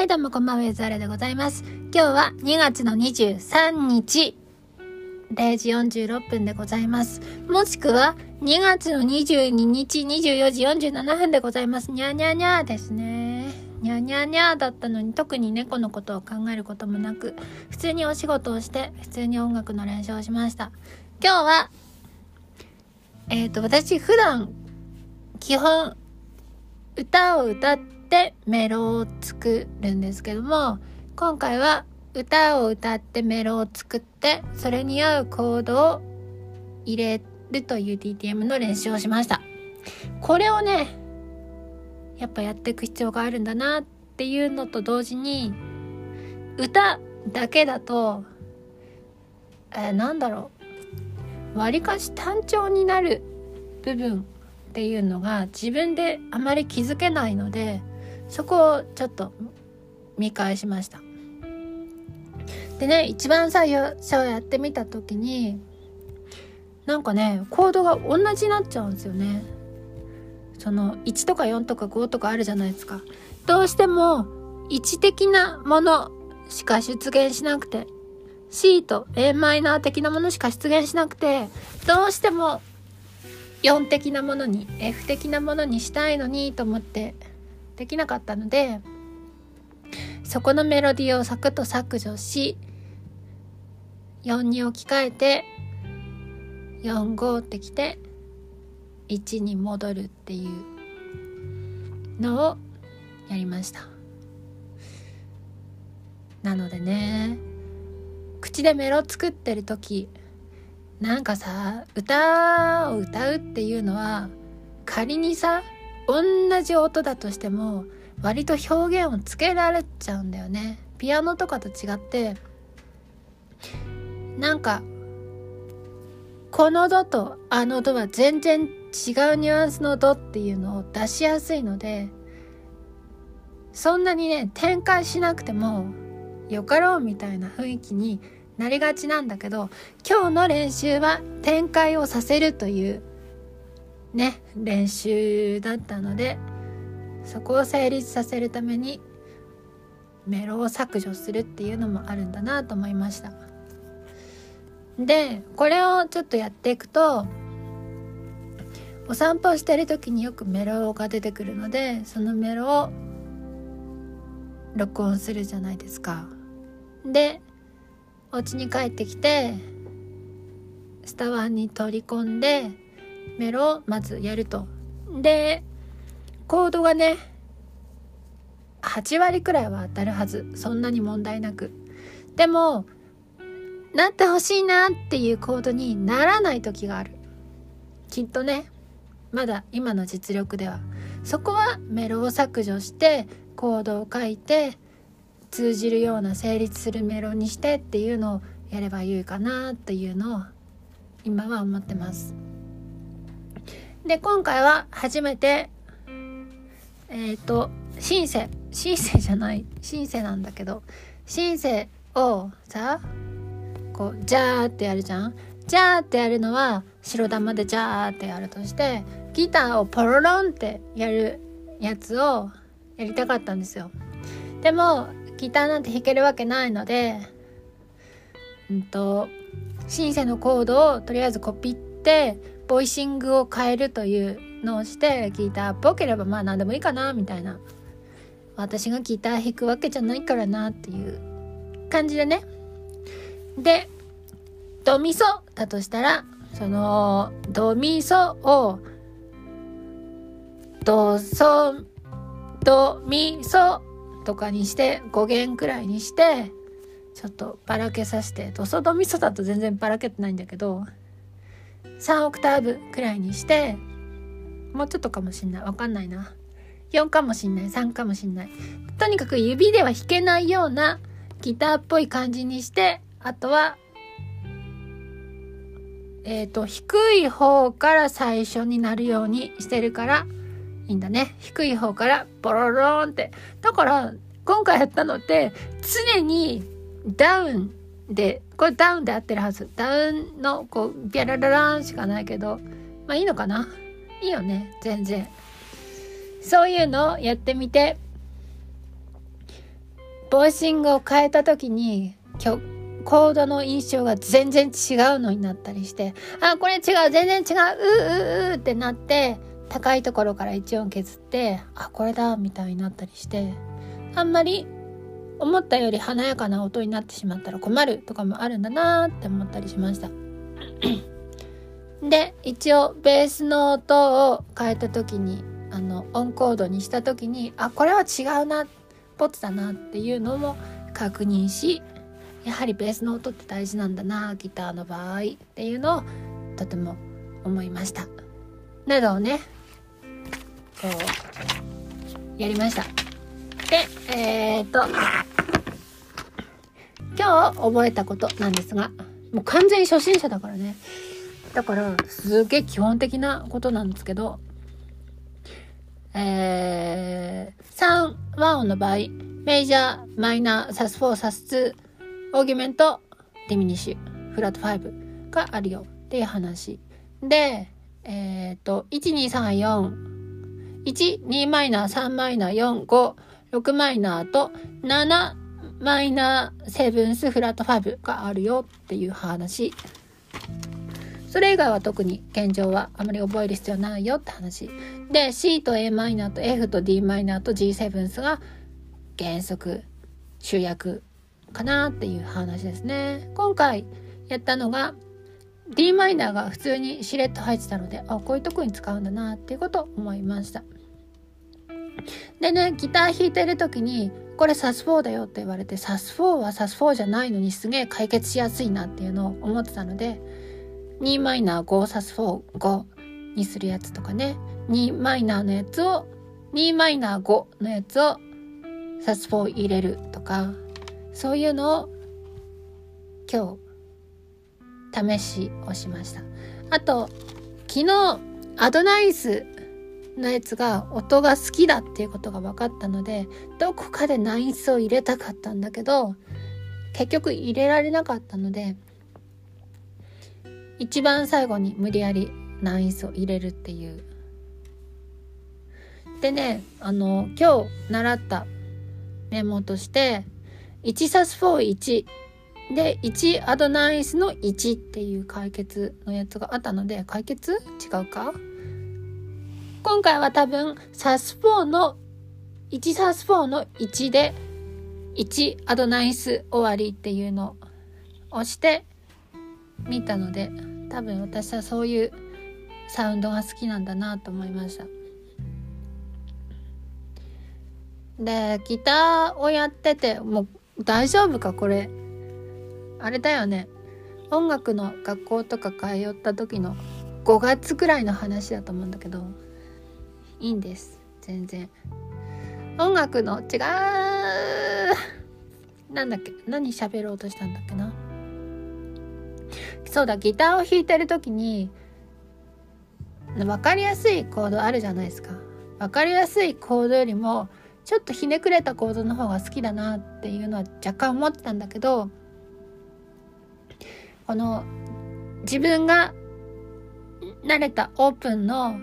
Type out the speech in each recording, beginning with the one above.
はい、どうもこんばんは、ウェザーレでございます。今日は2月の23日、0時46分でございます。もしくは、2月の22日24時47分でございます。にゃにゃにゃですね。にゃにゃにゃだったのに、特に猫のことを考えることもなく、普通にお仕事をして、普通に音楽の練習をしました。今日は、えっ、と、私普段、基本、歌を歌ってメロを作るんですけども今回は歌を歌ってメロを作ってそれに合うコードを入れるという DTM の練習をしました。これをねやっぱやっていく必要があるんだなっていうのと同時に歌だけだとえー、なんだろうわりかし単調になる部分っていうのが自分であまり気づけないのでそこをちょっと見返しました。でね一番最初やってみた時になんかねコードが同じになっちゃうんですよね。その1とか4とか5とかあるじゃないですか。どうしても位置的なものしか出現しなくて C と a マイナー的なものしか出現しなくてどうしても4的なものに F 的なものにしたいのにと思ってできなかったのでそこのメロディーをサクッと削除し4に置き換えて45ってきて1に戻るっていうのをやりました。なのでね口でメロ作ってる時なんかさ歌を歌うっていうのは仮にさ同じ音だとしても割と表現をつけられちゃうんだよね。ピアノとかと違ってなんかこのドとあのドは全然違うニュアンスのドっていうのを出しやすいのでそんなにね展開しなくてもよかろうみたいな雰囲気になりがちなんだけど今日の練習は展開をさせるというね練習だったのでそこを成立させるためにメロを削除するっていうのもあるんだなと思いました。でこれをちょっとやっていくとお散歩してる時によくメロが出てくるのでそのメロを録音するじゃないですか。でお家に帰ってきてスタワーに取り込んでメロをまずやると。でコードがね8割くらいは当たるはず。そんなに問題なく。でもなってほしいなっていうコードにならない時がある。きっとねまだ今の実力では。そこはメロを削除してコードを書いて通じるような成立するメロにしてっていうのをやればいいかなっていうのを今は思ってます。で今回は初めてえっ、ー、とシンセシンセじゃないシンセなんだけどシンセをさこうジャーってやるじゃん？ジャーってやるのは白玉でジャーってやるとしてギターをポロロンってやるやつをやりたかったんですよ。でもギターなんて弾けるわけないのでうんとシンセのコードをとりあえずコピってボイシングを変えるというのをしてギターっぽければまあ何でもいいかなみたいな。私がギター弾くわけじゃないからなっていう感じでね。でドミソだとしたらそのドミソをドソドミソとかにして5弦くらいにしてちょっとばらけさせてドソドミソだと全然ばらけてないんだけど3オクターブくらいにしてもうちょっとかもしんない。わかんないな。4かもしんない。3かもしんない。とにかく指では弾けないようなギターっぽい感じにしてあとはえっ、ー、と低い方から最初になるようにしてるからいいんだね。低い方からボロロンって。だから今回やったのって常にダウンでこれダウンで合ってるはず。ダウンのこうギャララランしかないけどまあいいのかな。いいよね。全然。そういうのをやってみて。ボイシングを変えた時にコードの印象が全然違うのになったりしてあこれ違う全然違う。うううってなって高いところから1音削ってあこれだみたいになったりしてあんまり思ったより華やかな音になってしまったら困るとかもあるんだなって思ったりしました。で一応ベースの音を変えた時にあのオンコードにした時にあこれは違うなポツだなっていうのも確認しやはりベースの音って大事なんだなギターの場合っていうのをとても思いましたなどをねこうやりましたでえー、っと今日覚えたことなんですがもう完全に初心者だからねだからすげえ基本的なことなんですけどえー、3和音の場合メジャーマイナーサス4サス2オーギュメント、ディミニッシュ、フラット5があるよっていう話。で、えっ、ー、と、1、2、3、4、1、2マイナー、3マイナー、4、5、6マイナーと7マイナー、セブンス、フラット5があるよっていう話。それ以外は特に現状はあまり覚える必要ないよって話。で、C と a マイナーと F と d マイナーと G7 スが原則、主役かなっていう話ですね。今回やったのが d マイナーが普通にしれっと入ってたのであこういうとこに使うんだなっていうことを思いました。でねギター弾いてる時にこれサス4だよって言われてサス4はサス4じゃないのにすげえ解決しやすいなっていうのを思ってたので2マイナー5サス45にするやつとかね。2マイナーのやつを2マイナー5のやつをサス4入れるとかそういうのを今日試しをしました。あと昨日アドナイスのやつが音が好きだっていうことが分かったのでどこかでナイスを入れたかったんだけど結局入れられなかったので一番最後に無理やりナイスを入れるっていう。でねあの今日習ったメモとして1サス41で1アドナイスの1っていう解決のやつがあったので解決？違うか？今回は多分サス4の1サス4の1で1アドナイス終わりっていうのを押してみたので多分私はそういうサウンドが好きなんだなと思いました。でギターをやっててもう大丈夫かこれ。あれだよね。音楽の学校とか通った時の5月くらいの話だと思うんだけど。いいんです。全然。音楽の違うなんだっけ？何喋ろうとしたんだっけな？そうだギターを弾いてる時に分かりやすいコードあるじゃないですか。分かりやすいコードよりもちょっとひねくれた構造の方が好きだなっていうのは若干思ってたんだけどこの自分が慣れたオープンの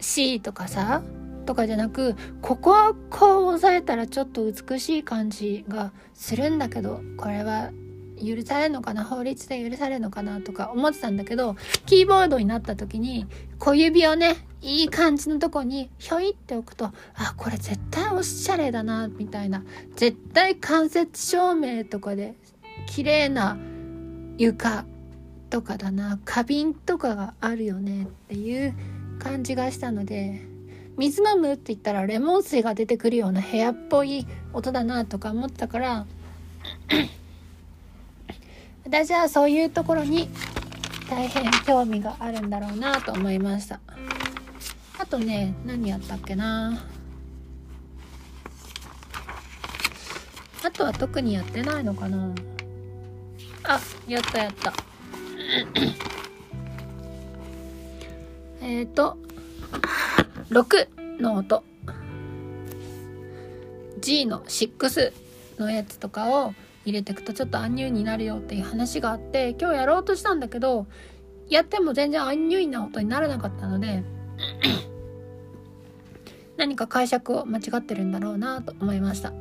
C とかさとかじゃなくここはこう押さえたらちょっと美しい感じがするんだけどこれは許されるのかな法律で許されるのかなとか思ってたんだけどキーボードになった時に小指をねいい感じのとこにひょいって置くとあこれ絶対おしゃれだなみたいな絶対間接照明とかで綺麗な床とかだな花瓶とかがあるよねっていう感じがしたので水飲むって言ったらレモン水が出てくるような部屋っぽい音だなとか思ったから 私はそういうところに大変興味があるんだろうなと思いました。あとね何やったっけな。あとは特にやってないのかな。あやったやった。えっと6の音。G の6のやつとかを入れていくとちょっとアンニュイになるよっていう話があって今日やろうとしたんだけどやっても全然アンニュイな音にならなかったので 何か解釈を間違ってるんだろうなと思いました。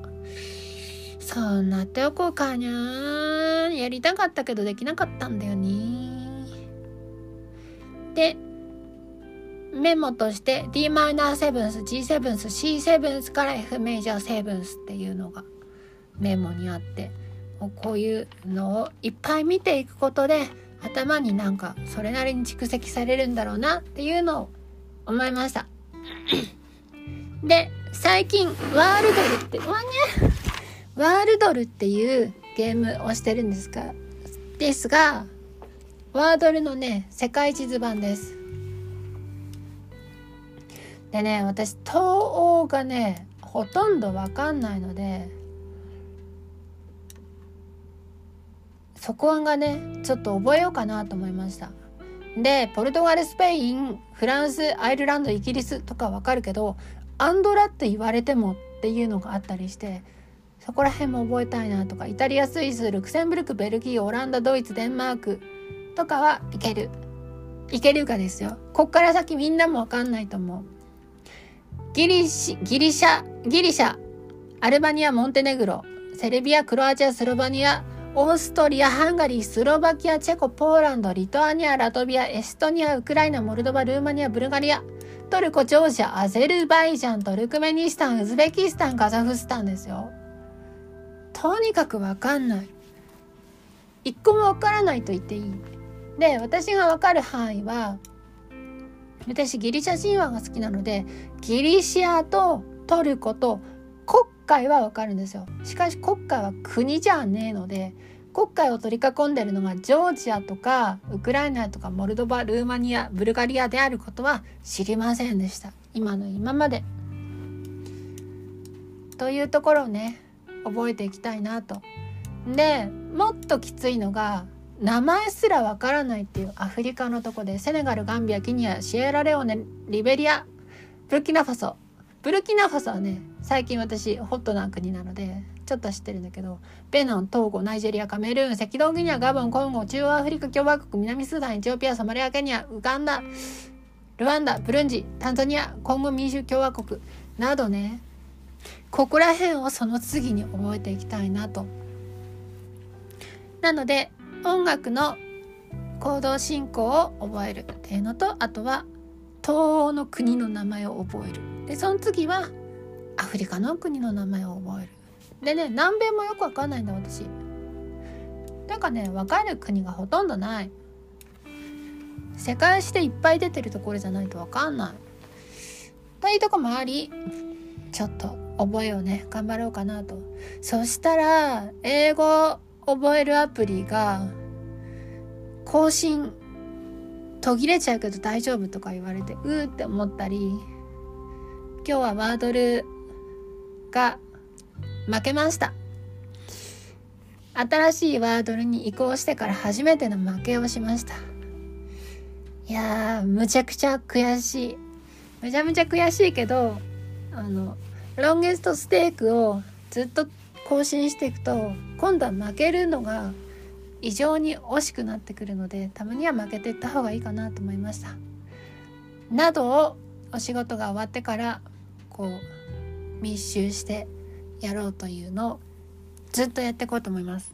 そんなっておこうかにゃやりたかったけどできなかったんだよね。でメモとして d マイナーセブンス G セブンス C セブンスから F メジャーセブンスっていうのがメモにあってこういうのをいっぱい見ていくことで頭になんかそれなりに蓄積されるんだろうなっていうのを思いました。で最近ワールドルってわねワールドルっていうゲームをしてるんですがですがワードルのね世界地図版です。でね私東欧がねほとんどわかんないのでそこがねちょっと覚えようかなと思いました。でポルトガルスペインフランスアイルランドイギリスとかわかるけどアンドラって言われてもっていうのがあったりしてそこら辺も覚えたいなとかイタリアスイスルクセンブルクベルギーオランダドイツデンマークとかはいける。いけるかですよ。こっから先みんなもわかんないと思う。ギリシギリシャギリシャアルバニアモンテネグロセルビアクロアチアスロバニアオーストリアハンガリースロバキアチェコポーランドリトアニアラトビアエストニアウクライナモルドバルーマニアブルガリアトルコ、ジョージア、アゼルバイジャン、トルクメニスタン、ウズベキスタン、カザフスタンですよ。とにかくわかんない。一個もわからないと言っていい。で、私がわかる範囲は、私ギリシャ神話が好きなので、ギリシアとトルコと国会はわかるんですよ。しかし国会は国じゃねえので、国会を取り囲んでるのがジョージアとかウクライナとかモルドバルーマニアブルガリアであることは知りませんでした今の今まで。というところをね覚えていきたいなと。でもっときついのが名前すらわからないっていうアフリカのとこでセネガルガンビアギニアシエラレオネリベリアブルキナファソブルキナファソはね最近私ホットな国なのでちょっと知ってるんだけどベナントーゴナイジェリアカメルーン赤道ギニアガボンコンゴ中央アフリカ共和国南スーダンエチオピアソマリアケニアウガンダルワンダブルンジタンザニアコンゴ民主共和国などねここら辺をその次に覚えていきたいなと。なので音楽の行動進行を覚えるっていうのとあとは東欧の国の名前を覚える。でその次はアフリカの国の名前を覚える。でね南米もよくわかんないんだ私。なんかね分かる国がほとんどない。世界史でいっぱい出てるところじゃないと分かんない。というとこもありちょっと覚えをね。頑張ろうかなと。そしたら英語覚えるアプリが更新途切れちゃうけど大丈夫とか言われてうーって思ったり今日はワードルが負けました。新しいワードルに移行してから初めての負けをしました。いやーむちゃくちゃ悔しい。めちゃめちゃ悔しいけどあのロンゲストステークをずっと更新していくと今度は負けるのが異常に惜しくなってくるのでたまには負けていった方がいいかなと思いました。などをお仕事が終わってからこう密集してやろうというのをずっとやっていこうと思います。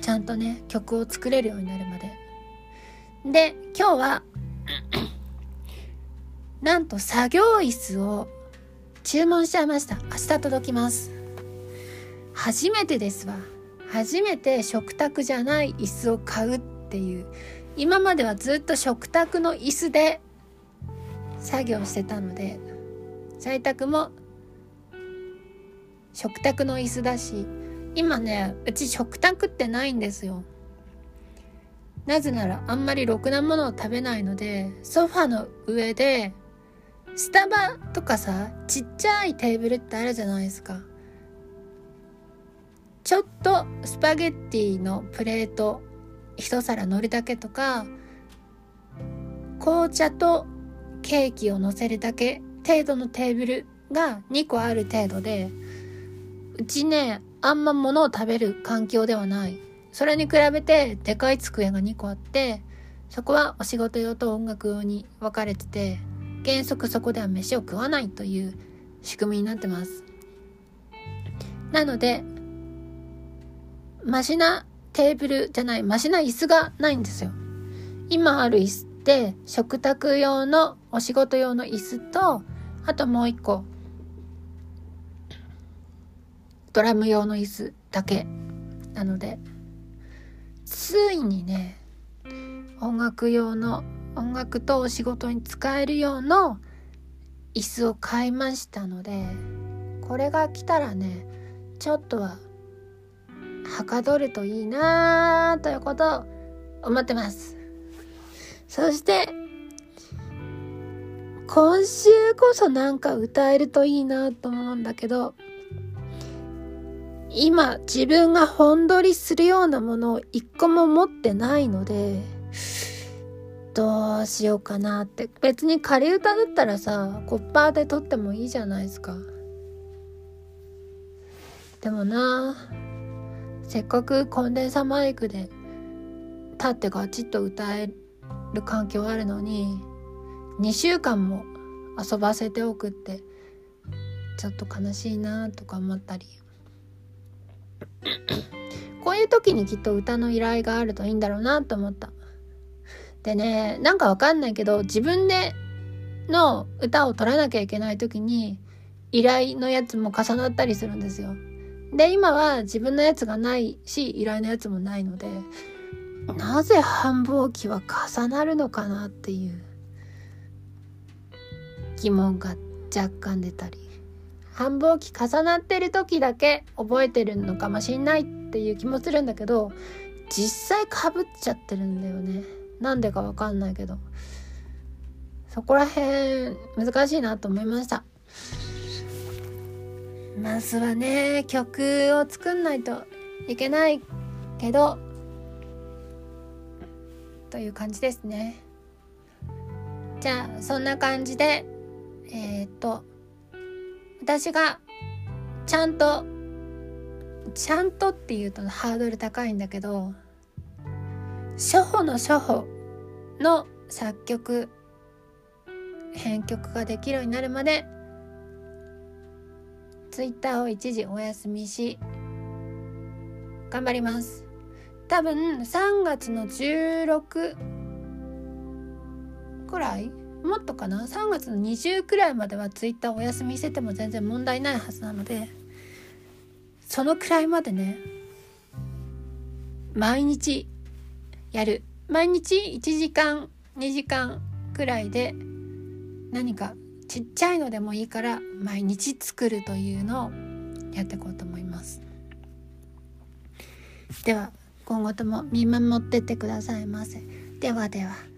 ちゃんとね曲を作れるようになるまで。で今日は なんと作業椅子を注文しちゃいました。明日届きます。初めてですわ。初めて食卓じゃない椅子を買うっていう。今まではずっと食卓の椅子で作業してたので在宅も食卓の椅子だし今ねうち食卓ってないんですよ。なぜならあんまりろくなものを食べないのでソファの上でスタバとかさちっちゃいテーブルってあるじゃないですか。ちょっとスパゲッティのプレート一皿乗るだけとか紅茶とケーキを乗せるだけ程度のテーブルが2個ある程度でうちね、あんま物を食べる環境ではない。それに比べて、でかい机が2個あって、そこはお仕事用と音楽用に分かれてて、原則そこでは飯を食わないという仕組みになってます。なので、マシなテーブルじゃない、マシな椅子がないんですよ。今ある椅子って、食卓用のお仕事用の椅子と、あともう一個、ドラム用の椅子だけ。なので、ついにね、音楽用の、音楽とお仕事に使える用の椅子を買いましたので、これが来たらね、ちょっとははかどるといいなということを思ってます。そして、今週こそなんか歌えるといいなと思うんだけど、今自分が本撮りするようなものを一個も持ってないので、どうしようかなって。別に仮歌だったらさ、コッパーで撮ってもいいじゃないですか。でもなせっかくコンデンサマイクで立ってガチッと歌える環境あるのに2週間も遊ばせておくってちょっと悲しいなとか思ったり。こういう時にきっと歌の依頼があるといいんだろうなと思った。でねなんかわかんないけど自分での歌を取らなきゃいけない時に依頼のやつも重なったりするんですよで、今は自分のやつがないし、依頼のやつもないので、なぜ繁忙期は重なるのかなっていう疑問が若干出たり。繁忙期重なってる時だけ覚えてるのかもしんないっていう気もするんだけど、実際かぶっちゃってるんだよね。なんでかわかんないけど。そこら辺難しいなと思いました。まずはね曲を作んないといけないけどという感じですね。じゃあそんな感じでえー、っと私がちゃんとちゃんとっていうとハードル高いんだけど初歩の初歩の作曲編曲ができるようになるまでツイッターを一時お休みし頑張ります。多分3月の16くらい？もっとかな？3月の20くらいまではツイッターお休みしてても全然問題ないはずなのでそのくらいまでね毎日やる。毎日1時間2時間くらいで何かちっちゃいのでもいいから毎日作るというのをやっていこうと思います。では今後とも見守ってってくださいませ。ではでは。